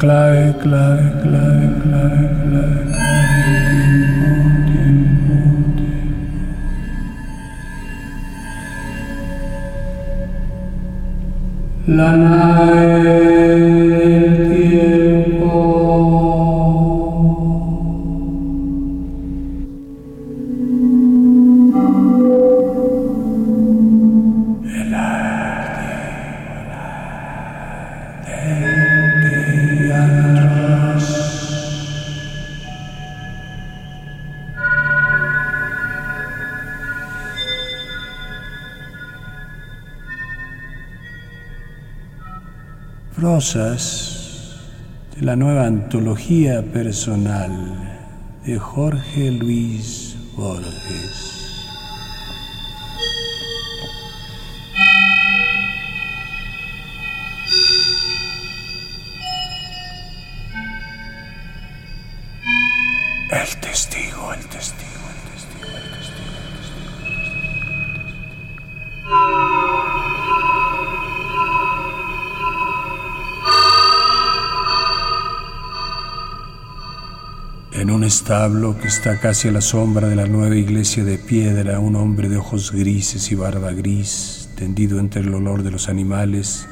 like like like like Klei, Prosas de la nueva antología personal de Jorge Luis Borges. En un establo que está casi a la sombra de la nueva iglesia de piedra, un hombre de ojos grises y barba gris, tendido entre el olor de los animales,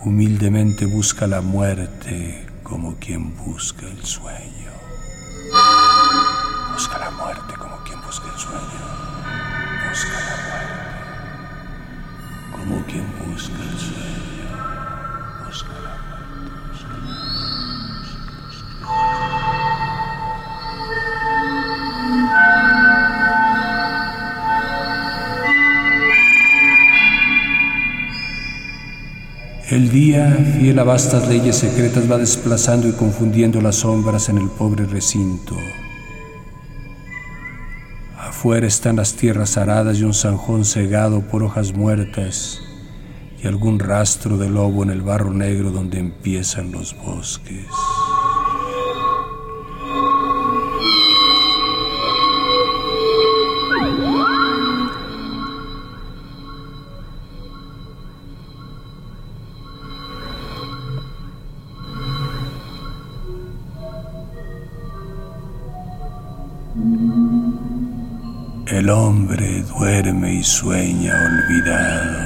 humildemente busca la muerte como quien busca el sueño. Busca la muerte como quien busca el sueño. Busca la muerte como quien busca el sueño. El día, fiel a vastas leyes secretas, va desplazando y confundiendo las sombras en el pobre recinto. Afuera están las tierras aradas y un zanjón cegado por hojas muertas y algún rastro de lobo en el barro negro donde empiezan los bosques. El hombre duerme y sueña olvidado.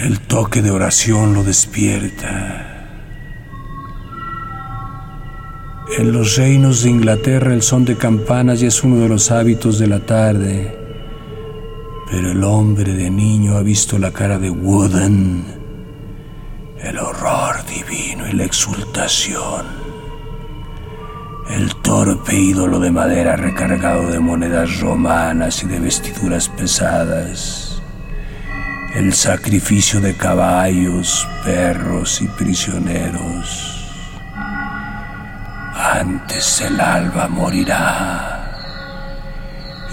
El toque de oración lo despierta. En los reinos de Inglaterra el son de campanas ya es uno de los hábitos de la tarde, pero el hombre de niño ha visto la cara de Wooden, el horror divino y la exultación, el torpe ídolo de madera recargado de monedas romanas y de vestiduras pesadas, el sacrificio de caballos, perros y prisioneros. Antes el alba morirá,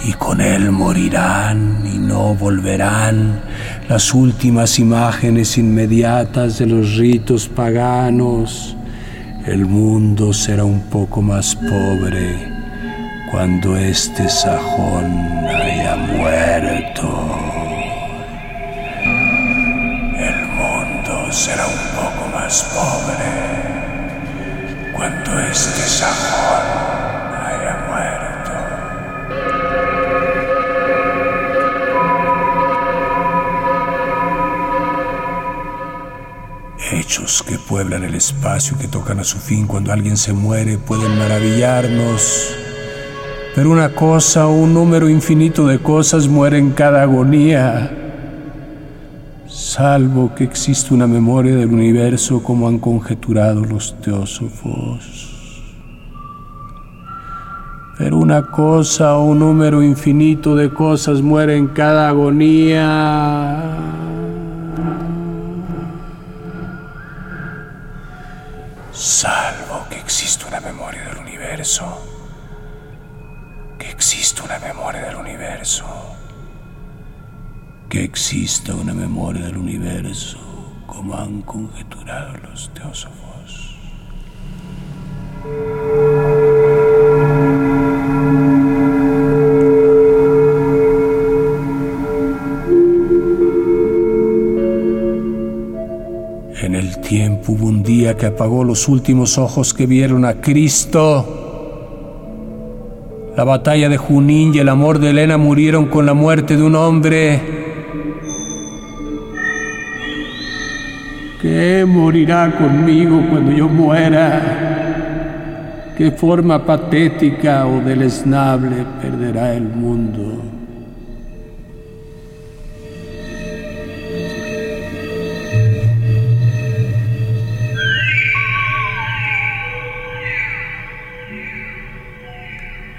y con él morirán y no volverán las últimas imágenes inmediatas de los ritos paganos. El mundo será un poco más pobre cuando este sajón haya muerto. El mundo será un poco más pobre cuando este sajón Hechos que pueblan el espacio que tocan a su fin cuando alguien se muere pueden maravillarnos. Pero una cosa o un número infinito de cosas muere en cada agonía. Salvo que existe una memoria del universo como han conjeturado los teósofos. Pero una cosa o un número infinito de cosas muere en cada agonía. Salvo que existe una memoria del universo. Que existe una memoria del universo. Que exista una memoria del universo, como han conjeturado los teósofos. Hubo un día que apagó los últimos ojos que vieron a Cristo. La batalla de Junín y el amor de Elena murieron con la muerte de un hombre que morirá conmigo cuando yo muera. Qué forma patética o deleznable perderá el mundo.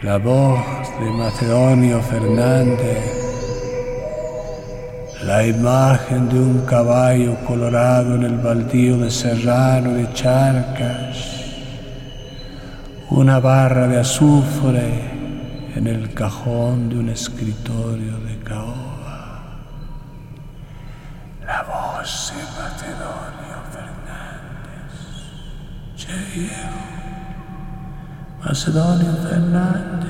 La voz de Macedonio Fernández, la imagen de un caballo colorado en el baldío de Serrano de Charcas, una barra de azufre en el cajón de un escritorio de caoba. La voz de Macedonio Fernández. Che, Macedonio Fernández.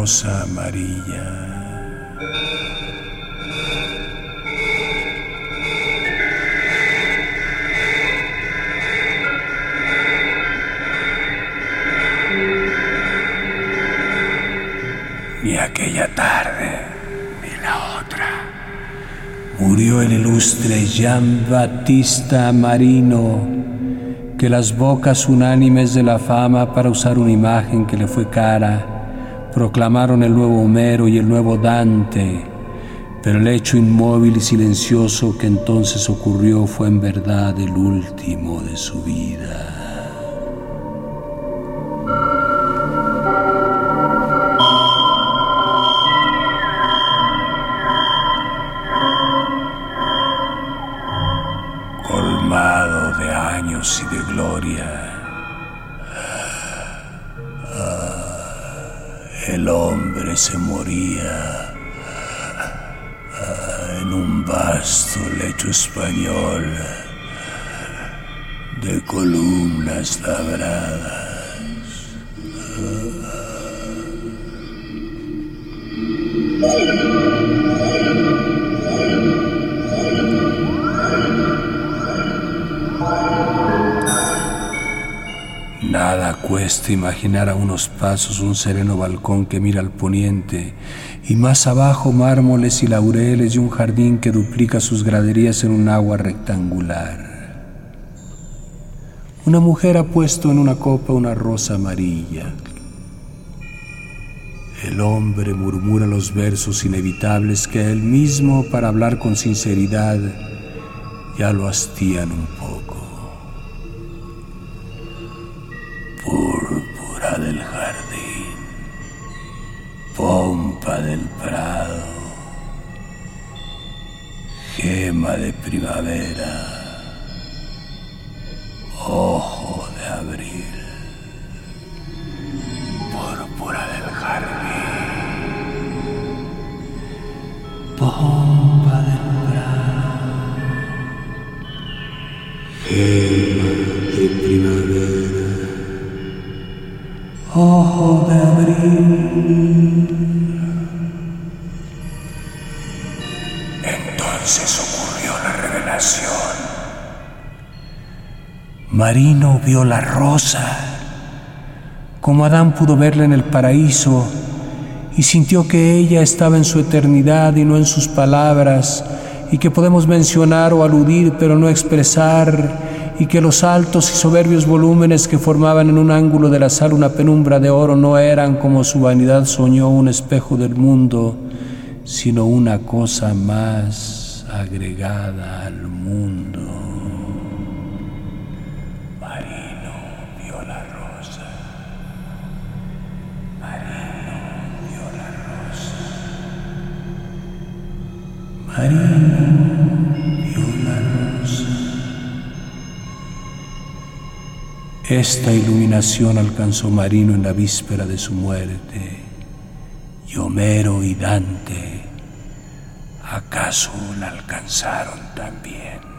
Rosa amarilla. Ni aquella tarde, ni la otra. Murió el ilustre Jean Battista Marino, que las bocas unánimes de la fama, para usar una imagen que le fue cara, proclamaron el nuevo Homero y el nuevo Dante, pero el hecho inmóvil y silencioso que entonces ocurrió fue en verdad el último de su vida. Se moría en un vasto lecho español de columnas labradas. Nada cuesta imaginar a unos pasos un sereno balcón que mira al poniente y más abajo mármoles y laureles y un jardín que duplica sus graderías en un agua rectangular. Una mujer ha puesto en una copa una rosa amarilla. El hombre murmura los versos inevitables que él mismo, para hablar con sinceridad, ya lo hastían un poco. Púrpura del jardín, pompa del prado, gema de primavera, ojo de abril, púrpura del jardín, pompa del prado, gema de primavera ojo de abril. entonces ocurrió la revelación. Marino vio la rosa, como Adán pudo verla en el paraíso, y sintió que ella estaba en su eternidad y no en sus palabras, y que podemos mencionar o aludir pero no expresar, y que los altos y soberbios volúmenes que formaban en un ángulo de la sala una penumbra de oro no eran como su vanidad soñó un espejo del mundo, sino una cosa más agregada al mundo. Marino vio la rosa. Marino vio la rosa. Marino Esta iluminación alcanzó Marino en la víspera de su muerte y Homero y Dante acaso la alcanzaron también.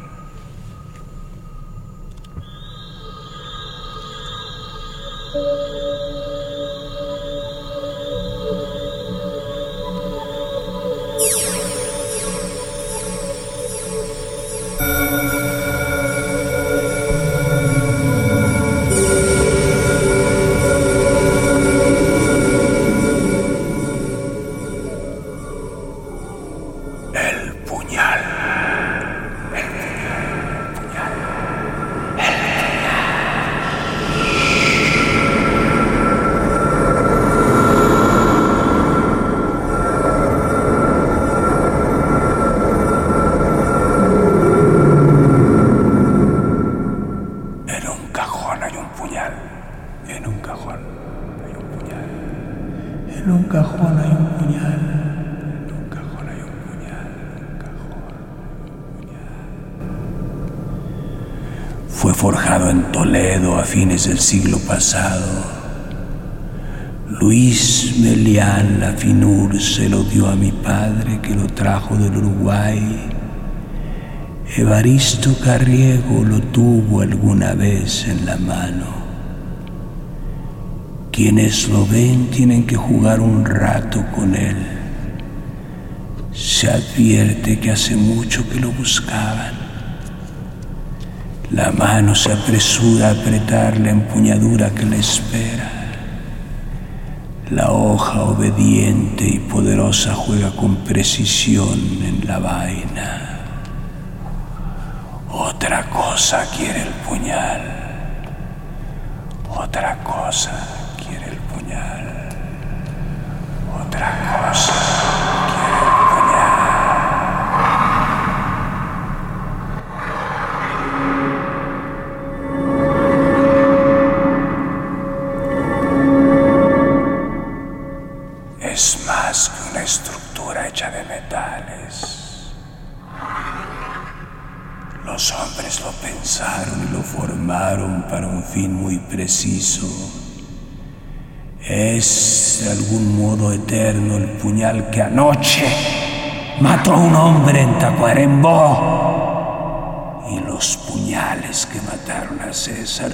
Fines del siglo pasado. Luis Melián Lafinur se lo dio a mi padre que lo trajo del Uruguay. Evaristo Carriego lo tuvo alguna vez en la mano. Quienes lo ven tienen que jugar un rato con él. Se advierte que hace mucho que lo buscaban. La mano se apresura a apretar la empuñadura que le espera. La hoja obediente y poderosa juega con precisión en la vaina. Otra cosa quiere el puñal. Otra cosa quiere el puñal. Otra cosa. Fin muy preciso. Es de algún modo eterno el puñal que anoche mató a un hombre en Tacuarembó y los puñales que mataron a César.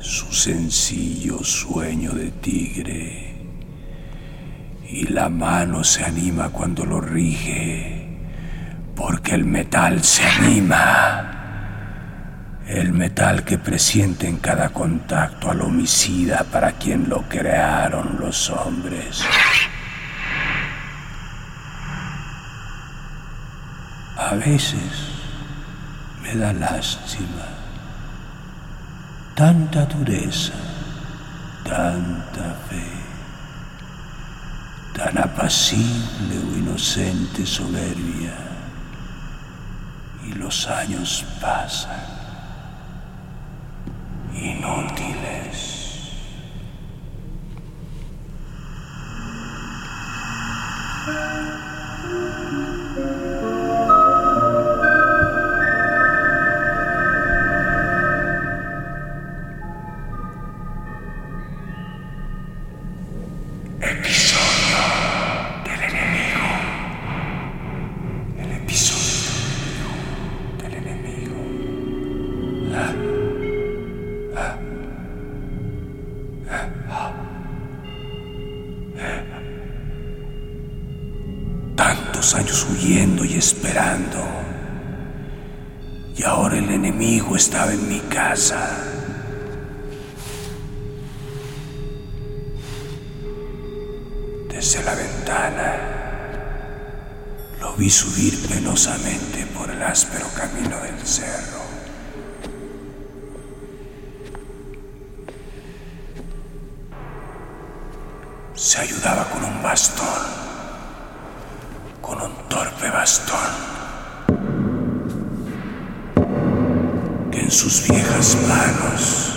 su sencillo sueño de tigre. Y la mano se anima cuando lo rige, porque el metal se anima. El metal que presiente en cada contacto al homicida para quien lo crearon los hombres. A veces me da lástima. Tanta dureza, tanta fe, tan apacible o inocente soberbia. Y los años pasan, inútiles. Desde la ventana lo vi subir penosamente por el áspero camino del cerro. Se ayudaba con un bastón con un torpe bastón en sus viejas manos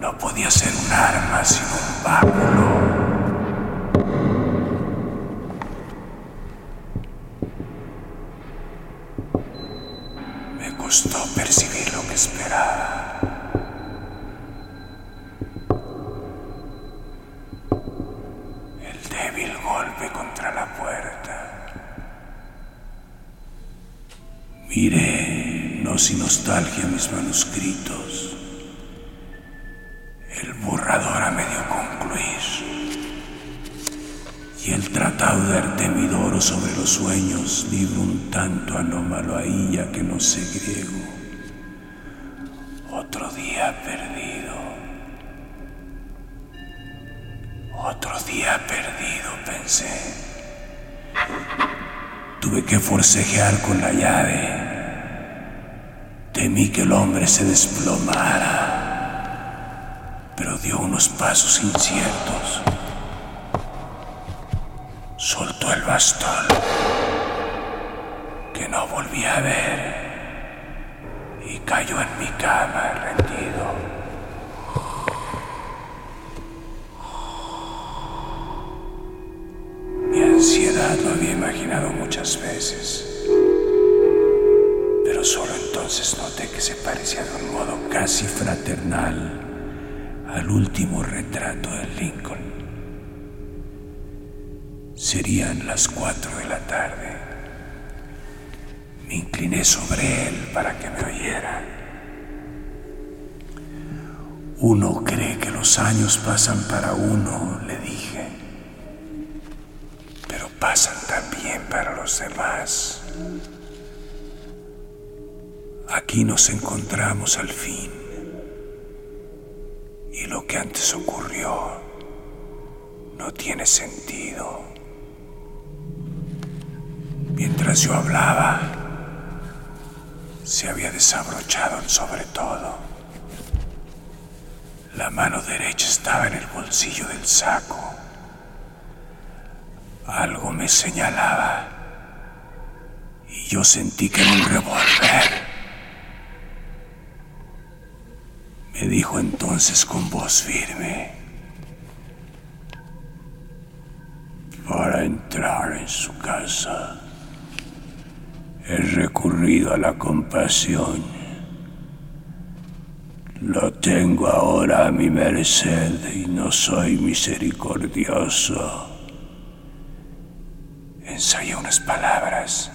no podía ser un arma sino un báculo. El borrador a medio concluir. Y el tratado de Artemidoro sobre los sueños, libro un tanto anómalo ahí ya que no sé griego. Otro día perdido. Otro día perdido, pensé. Tuve que forcejear con la llave. Temí que el hombre se desplomara, unos pasos inciertos. Soltó el bastón, que no volví a ver, y cayó en mi cama rendido. Mi ansiedad lo había imaginado muchas veces pero solo entonces noté que se parecía de un modo casi fraternal al último retrato de Lincoln. Serían las cuatro de la tarde. Me incliné sobre él para que me oyera. Uno cree que los años pasan para uno, le dije, pero pasan también para los demás. Aquí nos encontramos al fin. Y lo que antes ocurrió no tiene sentido. Mientras yo hablaba, se había desabrochado sobre todo. La mano derecha estaba en el bolsillo del saco. Algo me señalaba y yo sentí que era un revólver. Me dijo entonces con voz firme, para entrar en su casa he recurrido a la compasión. Lo tengo ahora a mi merced y no soy misericordioso. Ensayé unas palabras.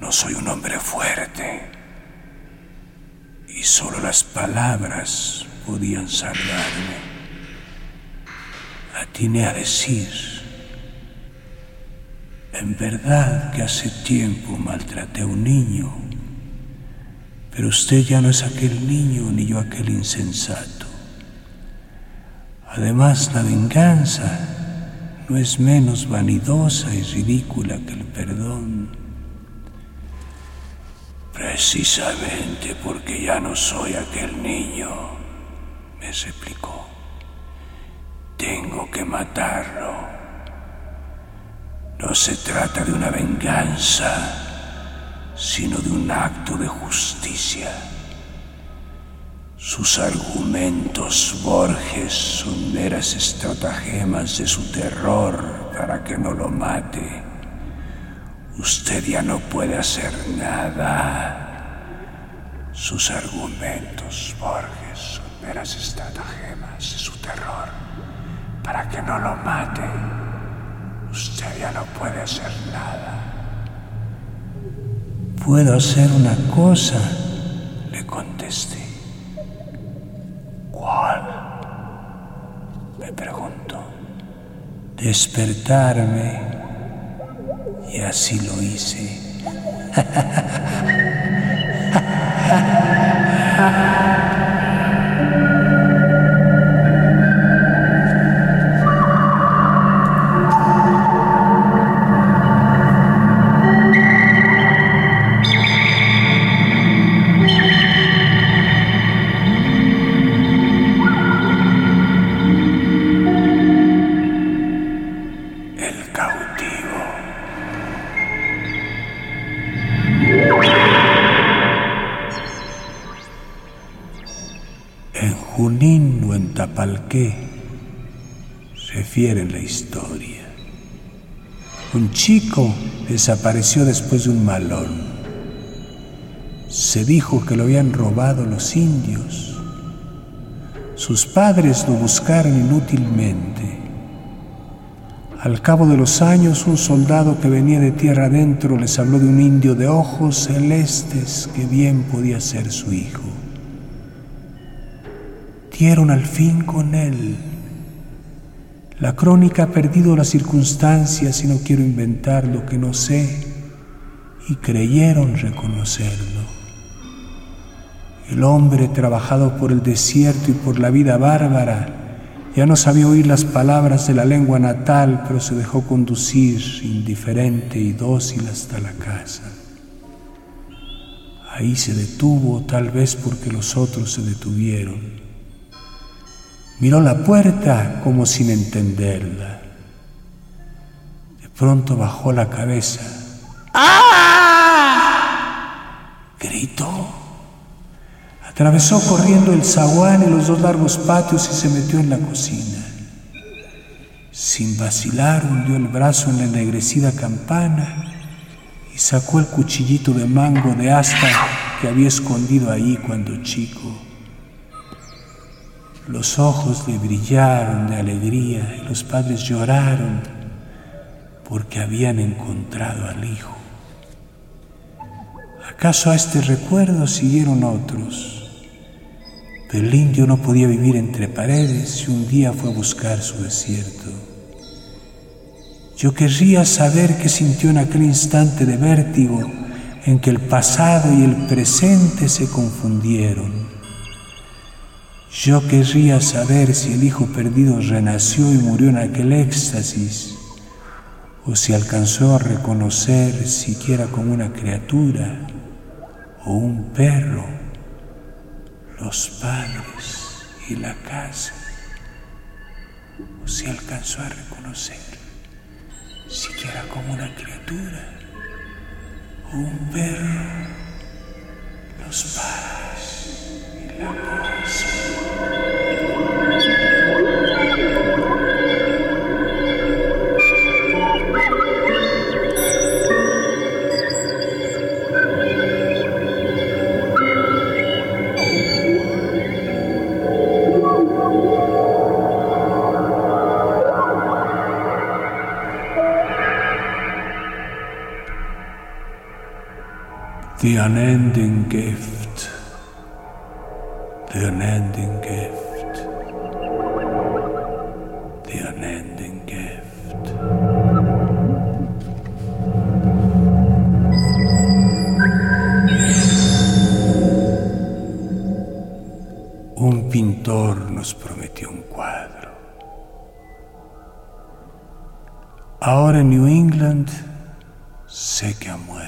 No soy un hombre fuerte y solo las palabras podían salvarme. Atiné a decir, en verdad que hace tiempo maltraté a un niño, pero usted ya no es aquel niño ni yo aquel insensato. Además, la venganza no es menos vanidosa y ridícula que el perdón. Precisamente porque ya no soy aquel niño, me replicó. Te tengo que matarlo. No se trata de una venganza, sino de un acto de justicia. Sus argumentos, Borges, son meras estratagemas de su terror para que no lo mate. Usted ya no puede hacer nada. Sus argumentos, Borges, son meras estratagemas de su terror para que no lo mate. Usted ya no puede hacer nada. Puedo hacer una cosa, le contesté. Me preguntó. Despertarme. Y así lo hice. qué refieren la historia. Un chico desapareció después de un malón. Se dijo que lo habían robado los indios. Sus padres lo buscaron inútilmente. Al cabo de los años, un soldado que venía de tierra adentro les habló de un indio de ojos celestes que bien podía ser su hijo dieron al fin con él. La crónica ha perdido las circunstancias y no quiero inventar lo que no sé, y creyeron reconocerlo. El hombre trabajado por el desierto y por la vida bárbara ya no sabía oír las palabras de la lengua natal, pero se dejó conducir indiferente y dócil hasta la casa. Ahí se detuvo, tal vez porque los otros se detuvieron. Miró la puerta como sin entenderla. De pronto bajó la cabeza. ¡Ah! Gritó. Atravesó corriendo el zaguán y los dos largos patios y se metió en la cocina. Sin vacilar hundió el brazo en la ennegrecida campana y sacó el cuchillito de mango de asta que había escondido ahí cuando chico. Los ojos le brillaron de alegría y los padres lloraron porque habían encontrado al hijo. ¿Acaso a este recuerdo siguieron otros? Pero el indio no podía vivir entre paredes y un día fue a buscar su desierto. Yo querría saber qué sintió en aquel instante de vértigo en que el pasado y el presente se confundieron yo querría saber si el hijo perdido renació y murió en aquel éxtasis, o si alcanzó a reconocer siquiera como una criatura o un perro los padres y la casa, o si alcanzó a reconocer siquiera como una criatura o un perro los padres. The unending gift. The unending gift. The unending gift. Un pintor nos prometió un cuadro. Ahora en New England sé que ha muerto.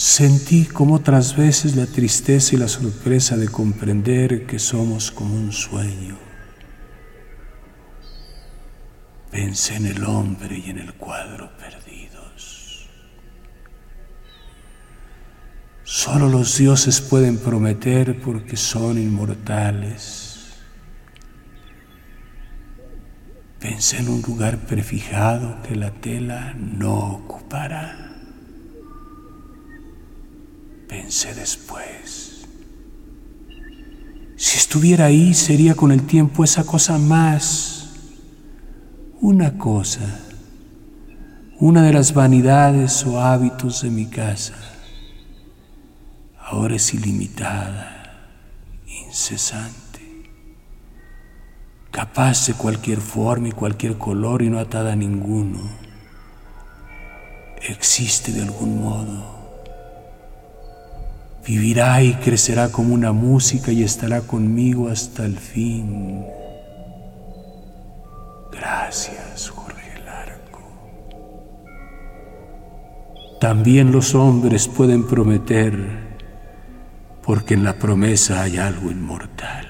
Sentí como otras veces la tristeza y la sorpresa de comprender que somos como un sueño. Pensé en el hombre y en el cuadro perdidos. Solo los dioses pueden prometer porque son inmortales. Pensé en un lugar prefijado que la tela no ocupará. Pensé después. Si estuviera ahí sería con el tiempo esa cosa más, una cosa, una de las vanidades o hábitos de mi casa. Ahora es ilimitada, incesante, capaz de cualquier forma y cualquier color y no atada a ninguno. Existe de algún modo Vivirá y crecerá como una música y estará conmigo hasta el fin. Gracias, Jorge Larco. También los hombres pueden prometer, porque en la promesa hay algo inmortal.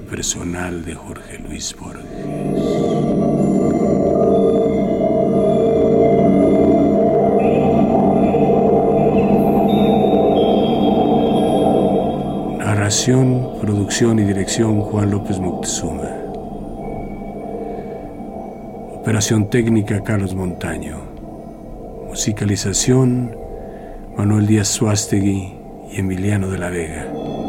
personal de Jorge Luis Borges. Narración, producción y dirección Juan López Moctezuma. Operación técnica Carlos Montaño. Musicalización Manuel Díaz Suástegui y Emiliano de la Vega.